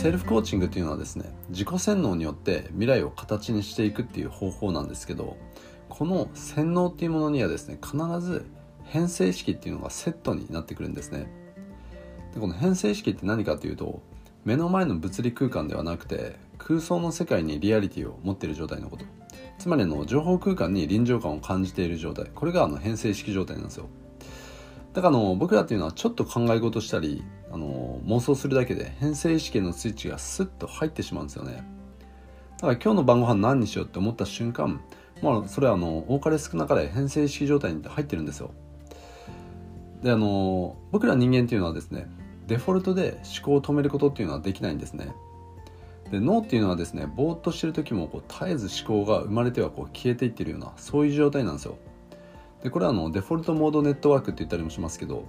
セルフコーチングというのはですね自己洗脳によって未来を形にしていくっていう方法なんですけどこの洗脳っていうものにはですね必ず変性意識っていうのがセットになってくるんですね。でこの変性意識って何かというと目の前の物理空間ではなくて空想の世界にリアリティを持っている状態のこと。つまりの情報空間に臨場感を感じている状態。これがあの変性意識状態なんですよ。だからの僕らっていうのはちょっと考え事したりあの妄想するだけで変性意識のスイッチがスッと入ってしまうんですよね。だから今日の晩ご飯何にしようって思った瞬間まあそれはあの多かれ少なかれ変性意識状態に入ってるんですよ。であの僕ら人間っていうのはですねデフォルトで思考を止めることっていうのはできないんですね。で脳っていうのはですねぼーっとしてる時もこう絶えず思考が生まれてはこう消えていってるようなそういう状態なんですよ。でこれはあのデフォルトモードネットワークって言ったりもしますけど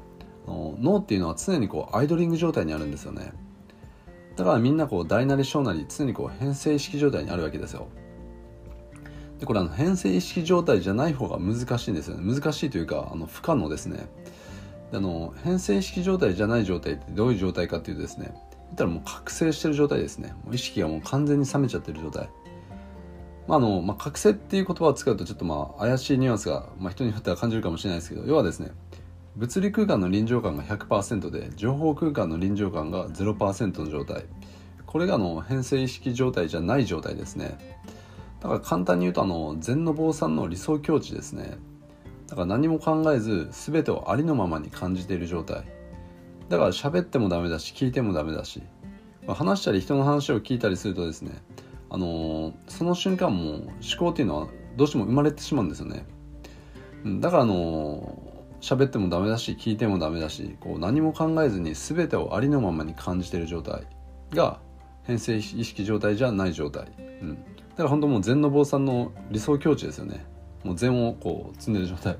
脳っていうのは常にこうアイドリング状態にあるんですよね。だからみんなこう大なり小なり常にこう変性意識状態にあるわけですよ。でこれあの変性意識状態じゃない方が難しいんですよね。難しいというかあの不可能ですね。あの変性意識状態じゃない状態ってどういう状態かっていうとですね言ったらもう覚醒してる状態ですね。もう意識がもう完全に冷めちゃってる状態。まああのまあ、覚醒っていう言葉を使うとちょっとまあ怪しいニュアンスが、まあ、人によっては感じるかもしれないですけど要はですね物理空間の臨場感が100%で情報空間の臨場感が0%の状態。これがの変性意識状態じゃない状態ですね。だから簡単に言うとあの禅の坊さんの理想境地ですね。だから何も考えず全てをありのままに感じている状態。だから喋ってもダメだし聞いてもダメだし、まあ、話したり人の話を聞いたりするとですねあの、その瞬間も思考っていうのはどうしても生まれてしまうんですよね。だからあのー、喋ってもダメだし聞いてもダメだしこう何も考えずに全てをありのままに感じてる状態が変性意識状態じゃない状態、うん、だから本当もう禅の坊さんの理想境地ですよね。もう禅をこう積んでる状態、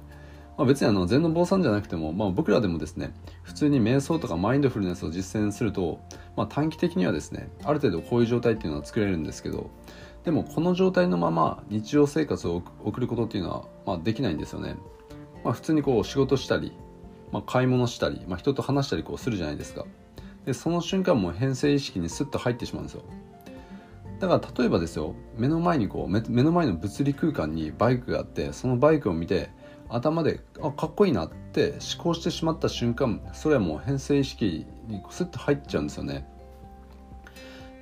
まあ、別にあの禅の坊さんじゃなくても、まあ、僕らでもですね普通に瞑想とかマインドフルネスを実践すると、まあ、短期的にはですねある程度こういう状態っていうのは作れるんですけどでもこの状態のまま日常生活を送ることっていうのは、まあ、できないんですよね、まあ、普通にこう仕事したり、まあ、買い物したり、まあ、人と話したりこうするじゃないですか。でその瞬間も変性意識にスッと入ってしまうんですよ。だから例えばですよ目の前にこう目の前の物理空間にバイクがあってそのバイクを見て頭であかっこいいなって思考してしまった瞬間それはもう変性意識にスッと入っちゃうんですよね。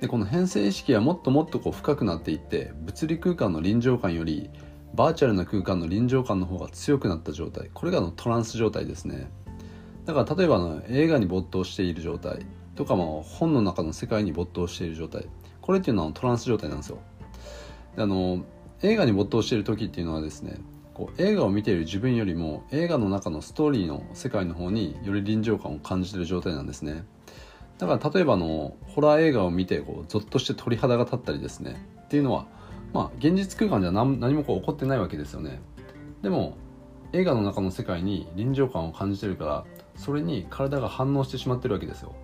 でこの変性意識はもっともっとこう深くなっていって物理空間の臨場感よりバーチャルな空間の臨場感の方が強くなった状態。これがのトランス状態ですね。だから例えばの映画に没頭している状態。とかも本の中の世界に没頭している状態。これっていうのはトランス状態なんですよ。であの映画に没頭している時っていうのはですねこう映画を見ている自分よりも映画の中のストーリーの世界の方により臨場感を感じている状態なんですね。だから例えばのホラー映画を見てこうゾッとして鳥肌が立ったりですね。っていうのはまあ現実空間じゃ何何もこう起こってないわけですよね。でも映画の中の世界に臨場感を感じてるからそれに体が反応してしまってるわけですよ。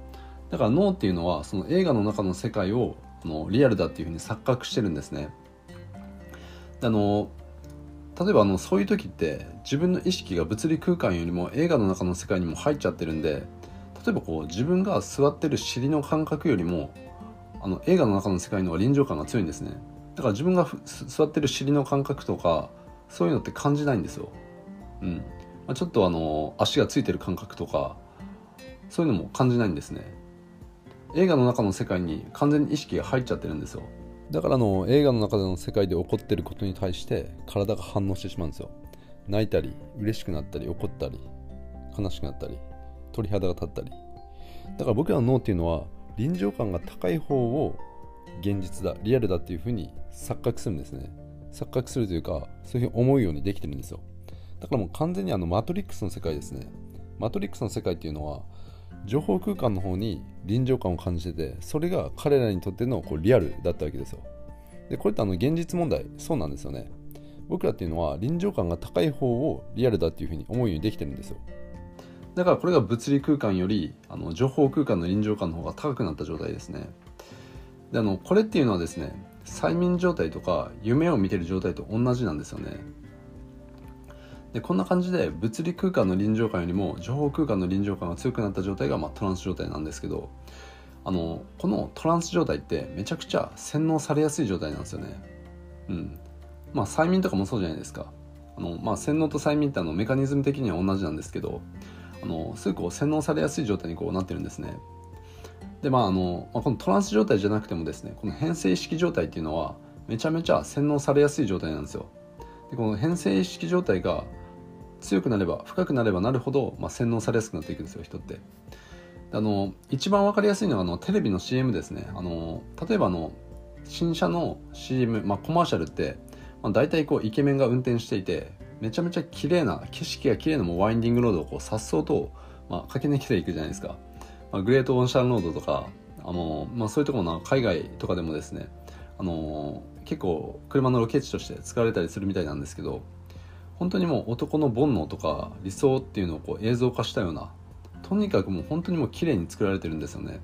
だから脳っていうのはその映画の中の世界をのリアルだっていうふうに錯覚してるんですね。あの例えばあのそういう時って自分の意識が物理空間よりも映画の中の世界にも入っちゃってるんで例えばこう自分が座ってる尻の感覚よりもあの映画の中の世界の方が臨場感が強いんですね。だから自分が座ってる尻の感覚とかそういうのって感じないんですよ。うん。まあ、ちょっとあの足がついてる感覚とかそういうのも感じないんですね。映画の中の世界に完全に意識が入っちゃってるんですよ。だからの映画の中での世界で起こってることに対して体が反応してしまうんですよ。泣いたり嬉しくなったり怒ったり悲しくなったり鳥肌が立ったり。だから僕らの脳っていうのは臨場感が高い方を現実だリアルだっていうふうに錯覚するんですね。錯覚するというかそういうふうに思うようにできてるんですよ。だからもう完全にあのマトリックスの世界ですね。マトリックスの世界っていうのは情報空間の方に臨場感を感じててそれが彼らにとってのこうリアルだったわけですよ。でこれってあの現実問題そうなんですよね。僕らっていうのは臨場感が高い方をリアルだっていうふうに思うようにできてるんですよ。だからこれが物理空間よりあの情報空間の臨場感の方が高くなった状態ですね。であのこれっていうのはですね催眠状態とか夢を見てる状態と同じなんですよね。でこんな感じで物理空間の臨場感よりも情報空間の臨場感が強くなった状態が、まあ、トランス状態なんですけどあのこのトランス状態ってめちゃくちゃ洗脳されやすい状態なんですよね。うん。まあ催眠とかもそうじゃないですか。あの、まあ、洗脳と催眠ってあのメカニズム的には同じなんですけどあのすぐこう洗脳されやすい状態にこうなってるんですね。でまああの、まあ、このトランス状態じゃなくてもですねこの変性意識状態っていうのはめちゃめちゃ洗脳されやすい状態なんですよ。でこの変性意識状態が強くなれば深くなればなるほど、まあ、洗脳されやすくなっていくんですよ人って。あの一番分かりやすいのはあのテレビの CM ですね。あの例えばあの新車の CM、まあ、コマーシャルって、まあ、大体こうイケメンが運転していてめちゃめちゃ綺麗な景色が綺麗なもうワインディングロードをこうさっそうと、まあ、駆け抜けていくじゃないですか、まあ、グレートオンシャンロードとかあの、まあ、そういうところの海外とかでもですねあの結構車のロケ地として使われたりするみたいなんですけど本当にもう男の煩悩とか理想っていうのをこう映像化したようなとにかくもう本当にもう綺麗に作られてるんですよね。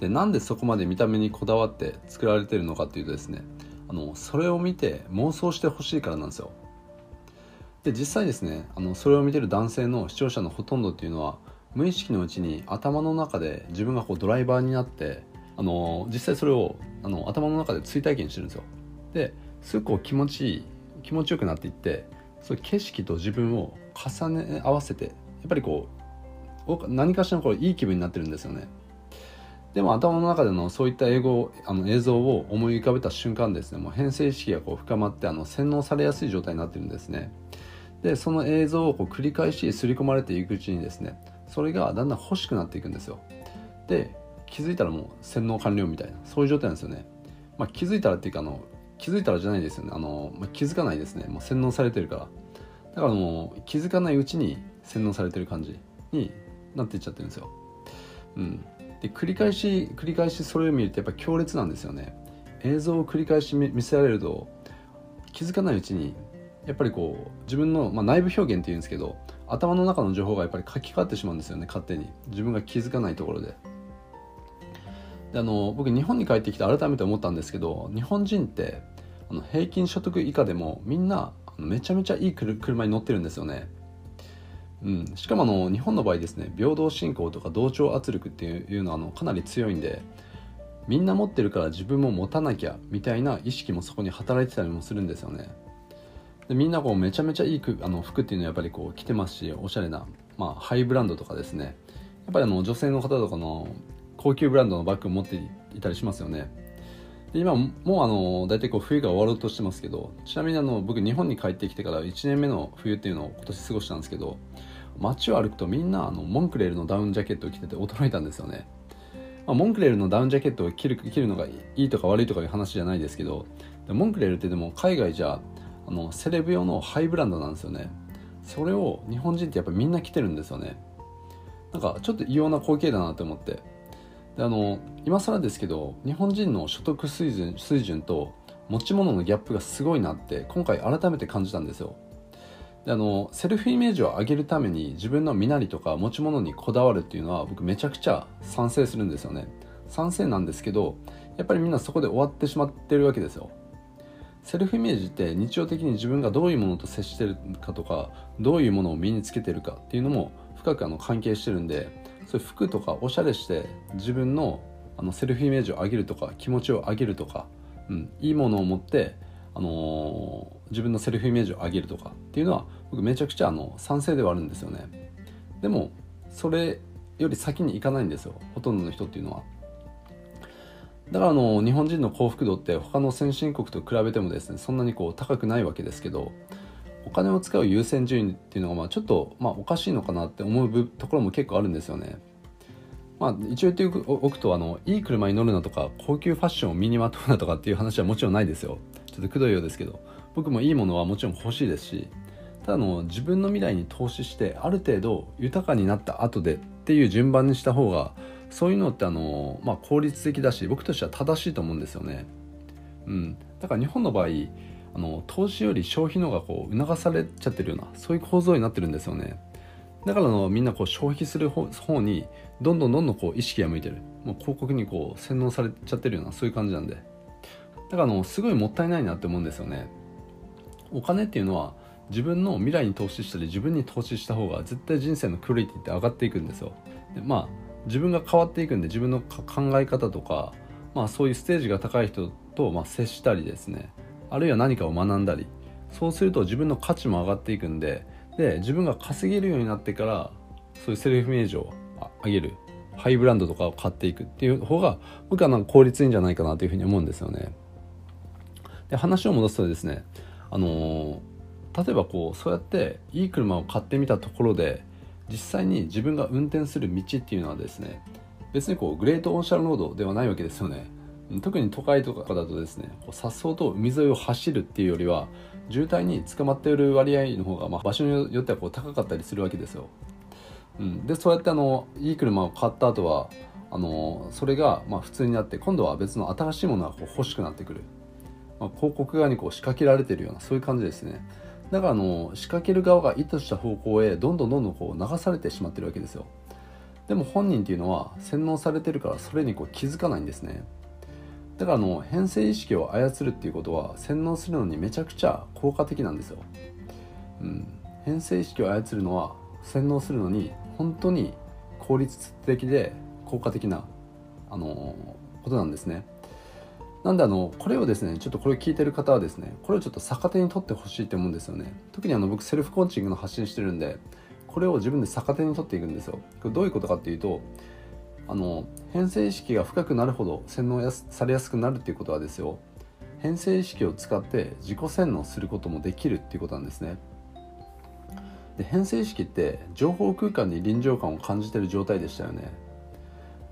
でなんでそこまで見た目にこだわって作られてるのかっていうとですねあのそれを見て妄想してほしいからなんですよ。で実際ですねあのそれを見てる男性の視聴者のほとんどっていうのは無意識のうちに頭の中で自分がこうドライバーになってあの実際それをあの頭の中で追体験してるんですよ。ですごく気持ちいい気持ちよくなっていってそう景色と自分を重ね合わせてやっぱりこう何かしらのこういい気分になってるんですよね。でも頭の中でのそういった英語あの映像を思い浮かべた瞬間ですね。もう変性意識がこう深まってあの洗脳されやすい状態になってるんですね。でその映像をこう繰り返し刷り込まれていくうちにですねそれがだんだん欲しくなっていくんですよ。で気づいたらもう洗脳完了みたいなそういう状態なんですよね、まあ、気づいたらっていうかあの気づいたらじゃないですよね。あの、まあ、気づかないですね。もう洗脳されてるから。だからもう気づかないうちに洗脳されてる感じになっていっちゃってるんですよ。うん。で繰り返し繰り返しそれを見るとやっぱ強烈なんですよね。映像を繰り返し見せられると気づかないうちにやっぱりこう自分の、まあ、内部表現っていうんですけど頭の中の情報がやっぱり書き換わってしまうんですよね。勝手に。自分が気づかないところで。であの僕日本に帰ってきて改めて思ったんですけど日本人っての平均所得以下でもみんなめちゃめちゃいい車に乗ってるんですよね、うん、しかもあの日本の場合ですね平等信仰とか同調圧力っていうのはあのかなり強いんでみんな持ってるから自分も持たなきゃみたいな意識もそこに働いてたりもするんですよね。でみんなこうめちゃめちゃいいあの服っていうのはやっぱりこう着てますしおしゃれな、まあ、ハイブランドとかですね。やっぱりあの女性の方とかの高級ブランドのバッグを持っていたりしますよね。で今もうあの大体こう冬が終わろうとしてますけどちなみにあの僕日本に帰ってきてから1年目の冬っていうのを今年過ごしたんですけど街を歩くとみんなあのモンクレールのダウンジャケットを着てて驚いたんですよね、まあ、モンクレールのダウンジャケットを着る着るのがいいとか悪いとかいう話じゃないですけどモンクレールってでも海外じゃあのセレブ用のハイブランドなんですよね。それを日本人ってやっぱみんな着てるんですよね。なんかちょっと異様な光景だなと思って。であの今更ですけど日本人の所得水準水準と持ち物のギャップがすごいなって今回改めて感じたんですよ。であのセルフイメージを上げるために自分の身なりとか持ち物にこだわるっていうのは僕めちゃくちゃ賛成するんですよね。賛成なんですけどやっぱりみんなそこで終わってしまってるわけですよ。セルフイメージって日常的に自分がどういうものと接してるかとかどういうものを身につけてるかっていうのも深くあの関係してるんでそういう服とかおしゃれして自分のあのセルフイメージを上げるとか気持ちを上げるとか、うん、いいものを持って、あのー、自分のセルフイメージを上げるとかっていうのは僕めちゃくちゃあの賛成ではあるんですよね。でもそれより先に行かないんですよ。ほとんどの人っていうのは。だからあの日本人の幸福度って他の先進国と比べてもですねそんなにこう高くないわけですけどお金を使う優先順位っていうのがまあちょっとまあおかしいのかなって思うところも結構あるんですよね。まあ、一応言っておくとあのいい車に乗るなとか高級ファッションを身にまとうなとかっていう話はもちろんないですよちょっとくどいようですけど僕もいいものはもちろん欲しいですしただの自分の未来に投資してある程度豊かになった後でっていう順番にした方がそういうのってあの、まあ、効率的だし僕としては正しいと思うんですよね。うん、だから日本の場合あの投資より消費の方がこう促されちゃってるようなそういう構造になってるんですよね。だからのみんなこう消費する方にどんどんどんどんこう意識が向いてる。もう広告にこう洗脳されちゃってるようなそういう感じなんで。だからあのすごいもったいないなって思うんですよね。お金っていうのは自分の未来に投資したり自分に投資した方が絶対人生のクオリティって上がっていくんですよ。でまあ自分が変わっていくんで自分の考え方とか、まあ、そういうステージが高い人とま接したりですね。あるいは何かを学んだり。そうすると自分の価値も上がっていくんでで自分が稼げるようになってからそういうセルフイメージを上げる。ハイブランドとかを買っていくっていう方が僕はなんか効率いいんじゃないかなというふうに思うんですよね。で話を戻すとですねあの例えばこうそうやっていい車を買ってみたところで実際に自分が運転する道っていうのはですね別にこうグレートオンシャルロードではないわけですよね。特に都会とかだとですねさっそうと海沿いを走るっていうよりは渋滞に捕まっている割合の方が、まあ、場所によってはこう高かったりするわけですよ、うん、でそうやってあのいい車を買った後はあのそれがまあ普通になって今度は別の新しいものがこう欲しくなってくる、まあ、広告側にこう仕掛けられてるようなそういう感じですね。だからあの仕掛ける側が意図した方向へどんどんどんどんこう流されてしまってるわけですよ。でも本人っていうのは洗脳されてるからそれにこう気づかないんですね。だからあの編成意識を操るっていうことは洗脳するのにめちゃくちゃ効果的なんですよ、うん、編成意識を操るのは洗脳するのに本当に効率的で効果的なあのことなんですね。なんであのこれをですねちょっとこれ聞いてる方はですねこれをちょっと逆手に取ってほしいと思うんですよね。特にあの僕セルフコーチングの発信してるんでこれを自分で逆手に取っていくんですよ。これどういうことかっていうとあの編成意識が深くなるほど洗脳やされやすくなるっていうことはですよ。編成意識を使って自己洗脳することもできるっていうことなんですね。で編成意識って情報空間に臨場感を感じてる状態でしたよね。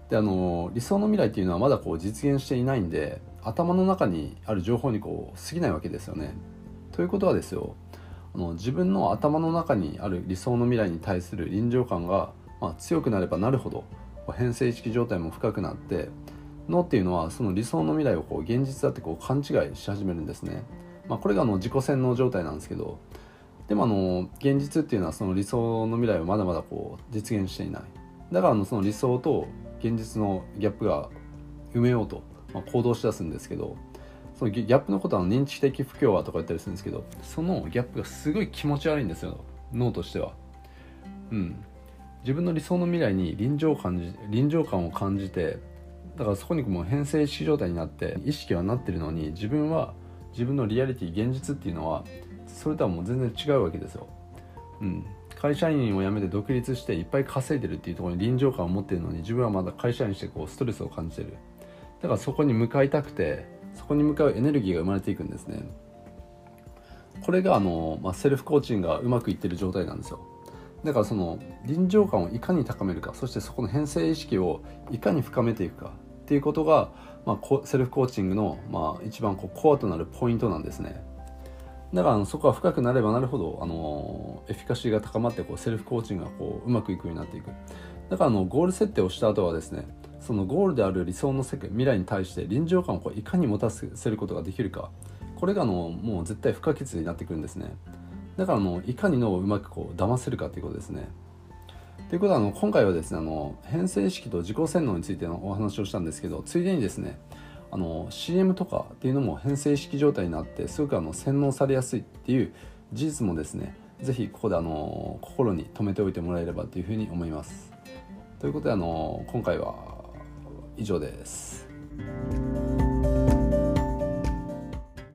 であの理想の未来っていうのはまだこう実現していないんで頭の中にある情報にこう過ぎないわけですよね。ということはですよあの自分の頭の中にある理想の未来に対する臨場感が、まあ、強くなればなるほど変性意識状態も深くなって脳っていうのはその理想の未来をこう現実だってこう勘違いし始めるんですね。まあ、これがあの自己洗脳状態なんですけどでもあの現実っていうのはその理想の未来をまだまだこう実現していないだからあのその理想と現実のギャップが埋めようとまあ、行動しだすんですけどそのギャップのことは認知的不協和とか言ったりするんですけどそのギャップがすごい気持ち悪いんですよ脳としては。うん、自分の理想の未来に臨場感じ臨場感を感じてだからそこにもう変性意識状態になって意識はなってるのに自分は自分のリアリティ現実っていうのはそれとはもう全然違うわけですよ。うん、会社員を辞めて独立していっぱい稼いでるっていうところに臨場感を持ってるのに自分はまだ会社員してこうストレスを感じてるだからそこに向かいたくてそこに向かうエネルギーが生まれていくんですね。これがあの、まあ、セルフコーチングがうまくいってる状態なんですよ。だからその臨場感をいかに高めるかそしてそこの編成意識をいかに深めていくかっていうことが、まあ、セルフコーチングの、まあ、一番こうコアとなるポイントなんですね。だからそこは深くなればなるほどあのエフィカシーが高まってこうセルフコーチングがこううまくいくようになっていく。だからあのゴール設定をした後はですねそのゴールである理想の世界未来に対して臨場感をこういかに持たせることができるかこれがのもう絶対不可欠になってくるんですね。だからあのいかに脳をうまくこう騙せるかということですね。ということはあの今回はですねあの変性意識と自己洗脳についてのお話をしたんですけどついでにですねあの CM とかっていうのも変性意識状態になってすごくあの洗脳されやすいっていう事実もですね是非ここであの心に留めておいてもらえればというふうに思います。ということであの今回は以上です。